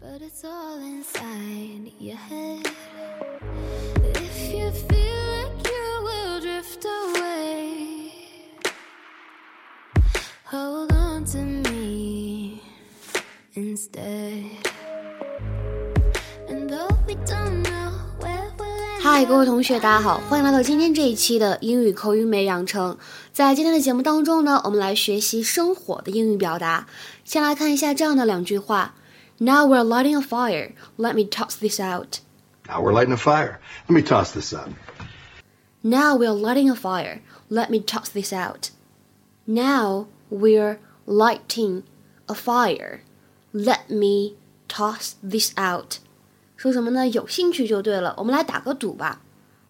but it's all inside your head. If you feel like you will drift away, hold on to me instead. And though we don't know where we'll end 嗨，各位同学，大家好，欢迎来到今天这一期的英语口语美养成。在今天的节目当中呢，我们来学习生火的英语表达。先来看一下这样的两句话 ：Now we're lighting a fire. Let me toss this out. Now we're lighting a fire. Let me toss this up. Now we're lighting a fire. Let me toss this out. Now we're lighting a fire. Let me toss this out. 说什么呢？有兴趣就对了。我们来打个赌吧。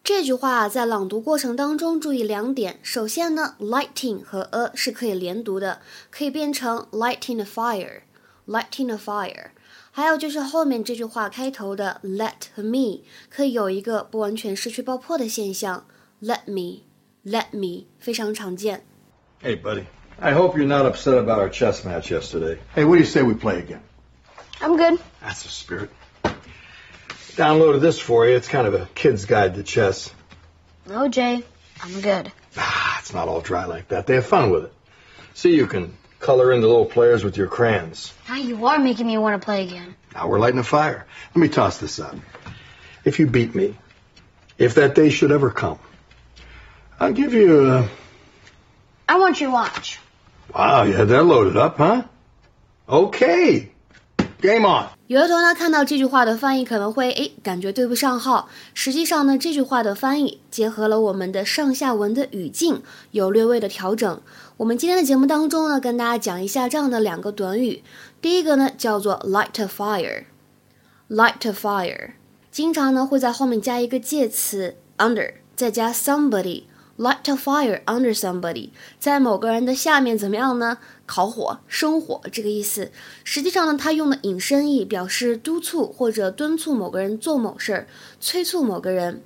这句话在朗读过程当中注意两点。首先呢，lighting 和 a 是可以连读的，可以变成 lighting a fire，lighting a fire。 还有就是后面这句话开头的 let 和 me 可以有一个不完全失去爆破的现象，let me，let me 非常常见。 Hey, buddy. I hope you're not upset about our chess match yesterday. Hey, what do you say we play again? I'm good. That's the spirit. Downloaded this for you. It's kind of a kid's guide to chess. No, Jay. I'm good. Ah, it's not all dry like that. They have fun with it. See, you can color in the little players with your crayons. Now you are making me want to play again. Now we're lighting a fire. Let me toss this up. If you beat me, if that day should ever come, I'll give you a. I want your watch. Wow, you had that loaded up, huh? Okay. Game on. 有的同学呢看到这句话的翻译可能会诶感觉对不上号，实际上呢这句话的翻译结合了我们的上下文的语境，有略微的调整。我们今天的节目当中呢跟大家讲一下这样的两个短语，第一个呢叫做 light a fire，light a fire，经常呢会在后面加一个介词 under，再加 somebody。Light a fire under somebody，在某个人的下面怎么样呢？烤火、生火这个意思。实际上呢，它用的引申义表示督促或者敦促某个人做某事儿，催促某个人。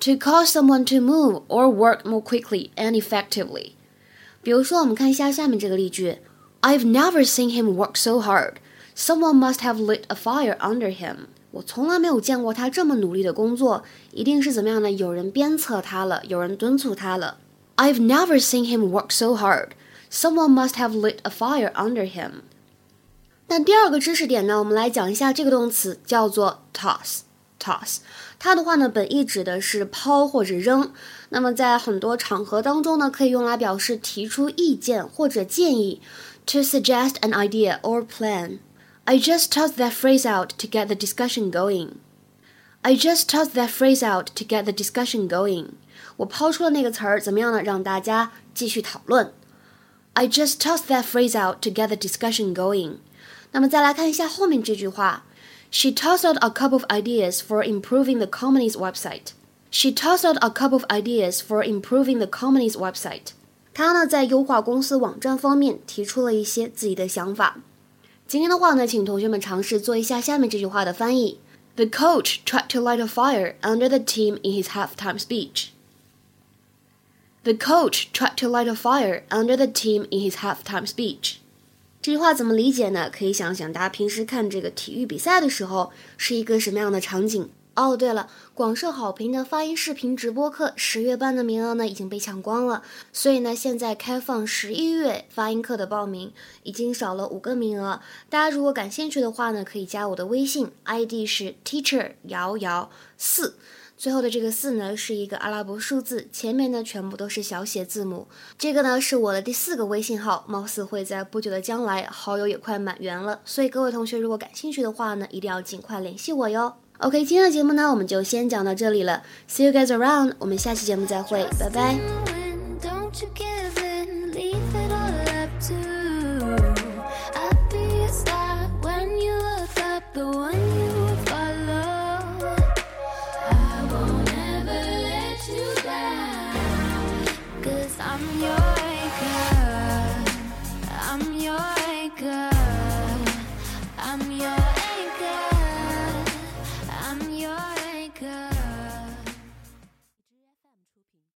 To cause someone to move or work more quickly and effectively。比如说，我们看一下下面这个例句：I've never seen him work so hard. Someone must have lit a fire under him. 我从来没有见过他这么努力的工作，一定是怎么样呢？有人鞭策他了，有人敦促他了。I've never seen him work so hard. Someone must have lit a fire under him. 那第二个知识点呢，我们来讲一下这个动词叫做 toss。toss，它的话呢，本意指的是抛或者扔。那么在很多场合当中呢，可以用来表示提出意见或者建议，to suggest an idea or plan。I just tossed that phrase out to get the discussion going. I just tossed that phrase out to get the discussion going. 我抛出了那个词儿，怎么样呢？让大家继续讨论。I just tossed that phrase out to get the discussion going. 那么再来看一下后面这句话。She tossed out a couple of ideas for improving the company's website. She tossed out a couple of ideas for improving the company's website. 她呢在优化公司网站方面提出了一些自己的想法。 今天的话呢，请同学们尝试做一下下面这句话的翻译。The coach tried to light a fire under the team in his halftime speech. The coach tried to light a fire under the team in his halftime speech. 这句话怎么理解呢？可以想想大家平时看这个体育比赛的时候是一个什么样的场景。 哦，对了，广受好评的发音视频直播课十月班的名额呢已经被抢光了，所以呢现在开放十一月发音课的报名，已经少了五个名额。大家如果感兴趣的话呢，可以加我的微信，ID 是 teacher 瑶瑶四，最后的这个四呢是一个阿拉伯数字，前面呢全部都是小写字母。这个呢是我的第四个微信号，貌似会在不久的将来好友也快满员了，所以各位同学如果感兴趣的话呢，一定要尽快联系我哟。OK，今天的节目呢，我们就先讲到这里了。See you guys around，我们下期节目再会，拜拜。